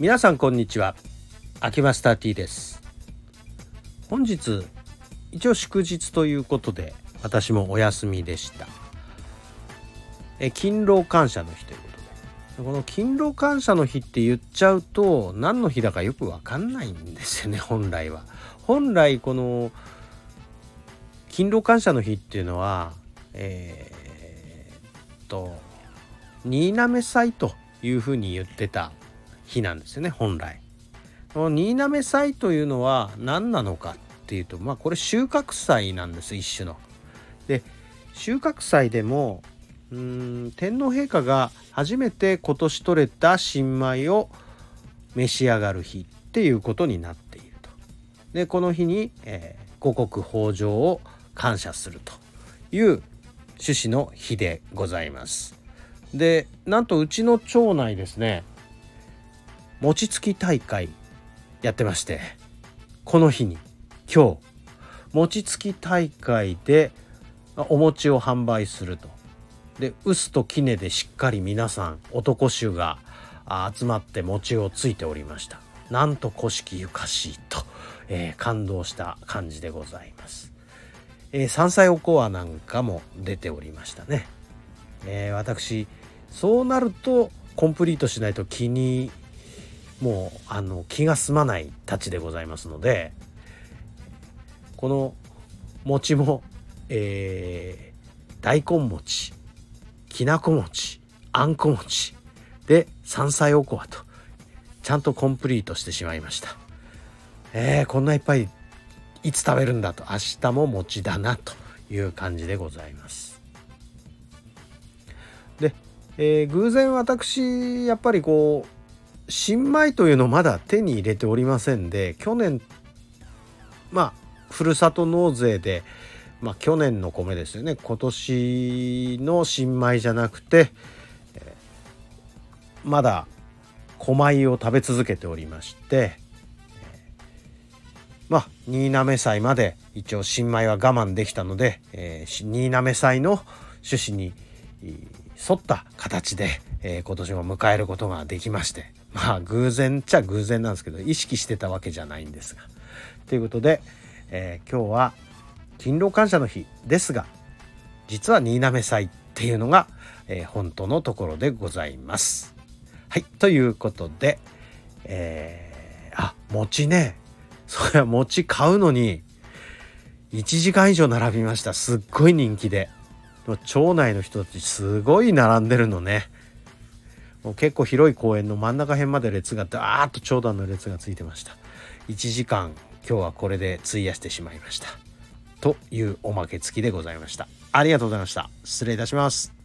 皆さんこんにちは。秋マスター T です。本日一応祝日ということで私もお休みでした。え勤労感謝の日ということで。この勤労感謝の日って言っちゃうと何の日だかよくわかんないんですよね 本来は。本来この勤労感謝の日っていうのはえー、っと新滑祭というふうに言ってた日なんですよね本来。この新滑祭というのは何なのかっていうとまあこれ収穫祭なんです一種の。で収穫祭でもうん天皇陛下が初めて今年取れた新米を召し上がる日っていうことになっていると。でこの日に、えー、五穀豊穣を感謝するという趣旨の日でございます。でなんとうちの町内ですね餅つき大会やってましてこの日に今日餅つき大会でお餅を販売すると。で臼と杵でしっかり皆さん男衆が集まって餅をついておりました。なんと古式ゆかしいと、えー、感動した感じでございます、えー、山菜おこわなんかも出ておりましたね、えー、私そうなるとコンプリートしないと気にもうあの気が済まないたちでございますのでこの餅も、えー、大根餅きなこ餅あんこ餅で山菜おこわとちゃんとコンプリートしてしまいました。えー、こんないっぱいいつ食べるんだと明日も餅だなという感じでございます。で、えー、偶然私やっぱりこう新米というのをまだ手に入れておりませんで去年まあふるさと納税でまあ去年の米ですよね。今年の新米じゃなくて、えー、まだ小米を食べ続けておりまして、え、まあ新滑祭まで一応新米は我慢できたので、えー、新滑祭の趣旨に沿った形で、えー、今年も迎えることができましてまあ偶然っちゃ偶然なんですけど意識してたわけじゃないんですが。ということで、えー、今日は勤労感謝の日ですが実は新滑祭っていうのが、えー、本当のところでございます。はいということで、えー、あ餅ねそれは餅買うのに1時間以上並びましたすっごい人気で町内の人たちすごい並んでるのねもう結構広い公園の真ん中辺まで列がダーッと長蛇の列がついてました。1時間今日はこれで費やしてしまいました。というおまけ付きでございました。ありがとうございました。失礼いたします。